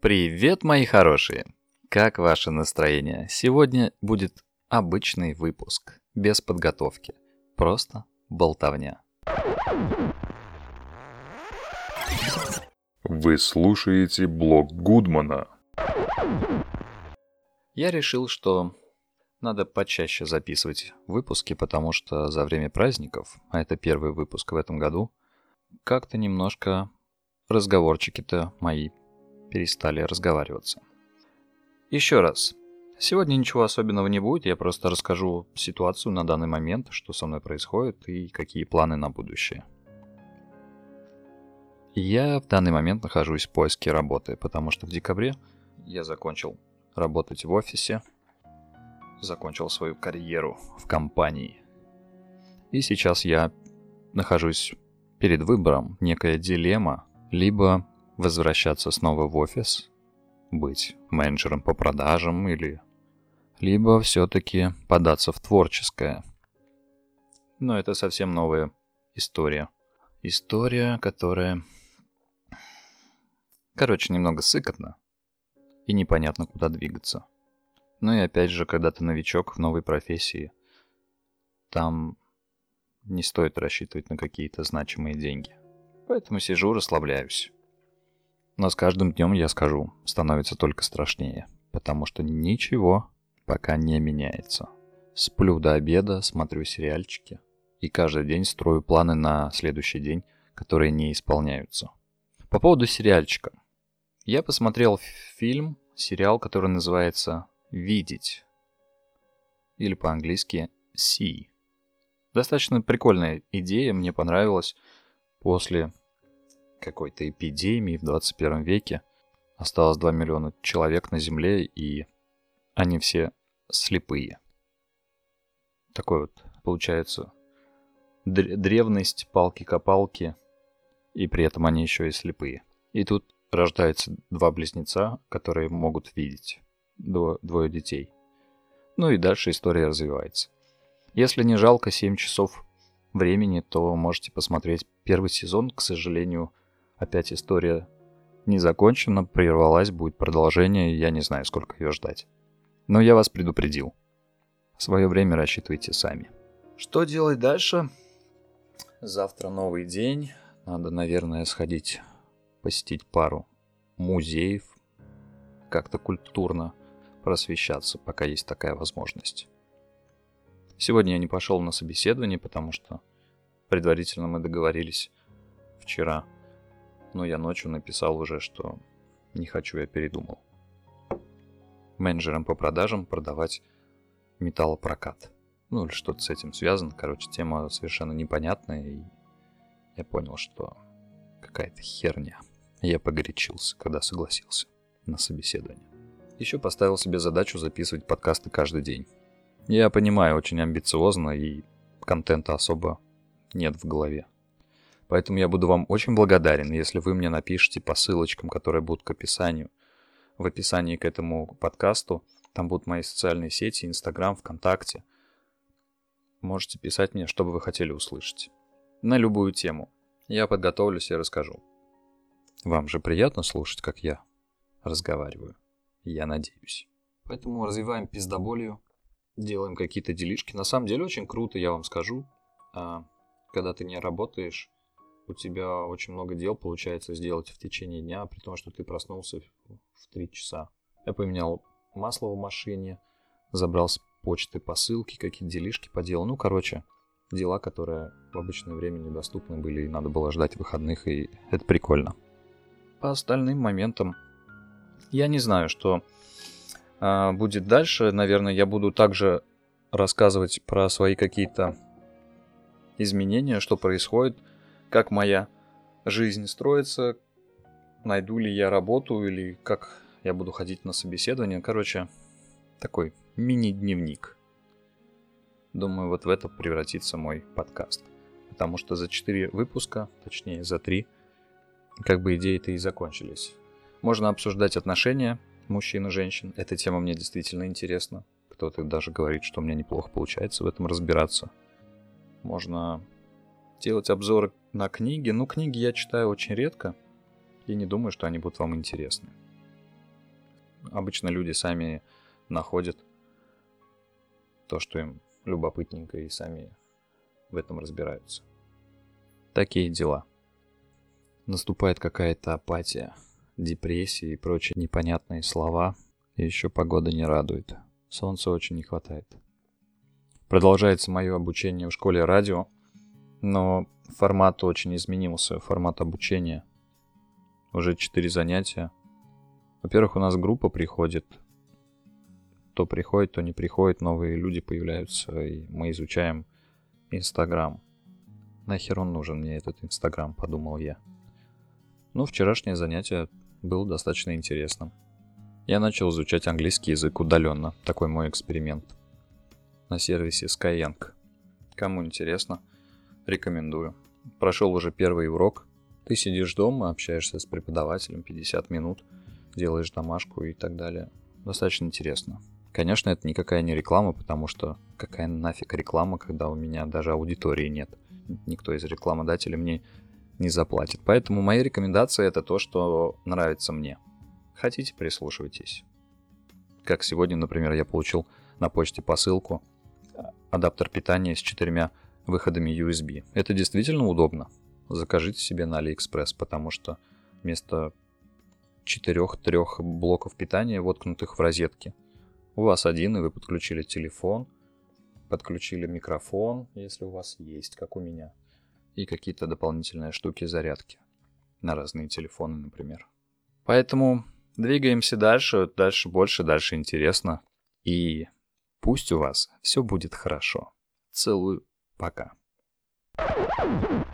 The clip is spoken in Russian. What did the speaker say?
Привет, мои хорошие! Как ваше настроение? Сегодня будет обычный выпуск, без подготовки. Просто болтовня. Вы слушаете блог Гудмана. Я решил, что надо почаще записывать выпуски, потому что за время праздников, а это первый выпуск в этом году, как-то немножко разговорчики-то мои перестали разговариваться. Еще раз. Сегодня ничего особенного не будет, я просто расскажу ситуацию на данный момент, что со мной происходит и какие планы на будущее. Я в данный момент нахожусь в поиске работы, потому что в декабре я закончил работать в офисе, закончил свою карьеру в компании. И сейчас я нахожусь перед выбором, некая дилемма, либо возвращаться снова в офис, быть менеджером по продажам или... Либо все-таки податься в творческое. Но это совсем новая история. История, которая... Короче, немного сыкотно. И непонятно, куда двигаться. Ну и опять же, когда ты новичок в новой профессии, там не стоит рассчитывать на какие-то значимые деньги. Поэтому сижу, расслабляюсь. Но с каждым днем, я скажу, становится только страшнее, потому что ничего пока не меняется. Сплю до обеда, смотрю сериальчики, и каждый день строю планы на следующий день, которые не исполняются. По поводу сериальчика. Я посмотрел фильм, сериал, который называется «Видеть». Или по-английски «See». Достаточно прикольная идея, мне понравилась после какой-то эпидемии в 21 веке. Осталось 2 миллиона человек на Земле, и они все слепые. Такой вот, получается, древность палки-копалки, и при этом они еще и слепые. И тут рождаются два близнеца, которые могут видеть. Дво, двое детей. Ну и дальше история развивается. Если не жалко 7 часов времени, то можете посмотреть первый сезон. К сожалению, Опять история не закончена, прервалась, будет продолжение, я не знаю, сколько ее ждать. Но я вас предупредил. В свое время рассчитывайте сами. Что делать дальше? Завтра новый день. Надо, наверное, сходить посетить пару музеев. Как-то культурно просвещаться, пока есть такая возможность. Сегодня я не пошел на собеседование, потому что предварительно мы договорились вчера – но я ночью написал уже, что не хочу, я передумал. Менеджерам по продажам продавать металлопрокат. Ну или что-то с этим связано. Короче, тема совершенно непонятная, и я понял, что какая-то херня. Я погорячился, когда согласился на собеседование. Еще поставил себе задачу записывать подкасты каждый день. Я понимаю, очень амбициозно, и контента особо нет в голове. Поэтому я буду вам очень благодарен, если вы мне напишите по ссылочкам, которые будут к описанию. В описании к этому подкасту там будут мои социальные сети, Инстаграм, ВКонтакте. Можете писать мне, что бы вы хотели услышать. На любую тему. Я подготовлюсь и расскажу. Вам же приятно слушать, как я разговариваю. Я надеюсь. Поэтому развиваем пиздоболью, делаем какие-то делишки. На самом деле очень круто, я вам скажу. А, когда ты не работаешь, у тебя очень много дел получается сделать в течение дня, при том, что ты проснулся в 3 часа. Я поменял масло в машине, забрал с почты посылки, какие-то делишки поделал. Ну, короче, дела, которые в обычное время недоступны были, и надо было ждать выходных, и это прикольно. По остальным моментам я не знаю, что а, будет дальше. Наверное, я буду также рассказывать про свои какие-то изменения, что происходит – как моя жизнь строится, найду ли я работу или как я буду ходить на собеседование. Короче, такой мини-дневник. Думаю, вот в это превратится мой подкаст. Потому что за 4 выпуска, точнее за 3, как бы идеи-то и закончились. Можно обсуждать отношения мужчин и женщин. Эта тема мне действительно интересна. Кто-то даже говорит, что у меня неплохо получается в этом разбираться. Можно делать обзоры на книги. Ну, книги я читаю очень редко и не думаю, что они будут вам интересны. обычно люди сами находят то, что им любопытненько, и сами в этом разбираются. Такие дела. Наступает какая-то апатия, депрессия и прочие непонятные слова. И еще погода не радует. Солнца очень не хватает. Продолжается мое обучение в школе радио, но формат очень изменился, формат обучения. Уже четыре занятия. Во-первых, у нас группа приходит. То приходит, то не приходит, новые люди появляются, и мы изучаем Инстаграм. Нахер он нужен мне этот Инстаграм, подумал я. Ну, вчерашнее занятие было достаточно интересным. Я начал изучать английский язык удаленно. Такой мой эксперимент. На сервисе Skyeng. Кому интересно, рекомендую. Прошел уже первый урок. Ты сидишь дома, общаешься с преподавателем 50 минут, делаешь домашку и так далее. Достаточно интересно. Конечно, это никакая не реклама, потому что какая нафиг реклама, когда у меня даже аудитории нет. Никто из рекламодателей мне не заплатит. Поэтому мои рекомендации это то, что нравится мне. Хотите, прислушивайтесь. Как сегодня, например, я получил на почте посылку адаптер питания с четырьмя выходами USB. Это действительно удобно. Закажите себе на AliExpress, потому что вместо четырех-трех блоков питания, воткнутых в розетки, у вас один, и вы подключили телефон, подключили микрофон, если у вас есть, как у меня, и какие-то дополнительные штуки зарядки на разные телефоны, например. Поэтому двигаемся дальше, дальше больше, дальше интересно. И пусть у вас все будет хорошо. Целую, пока. thank you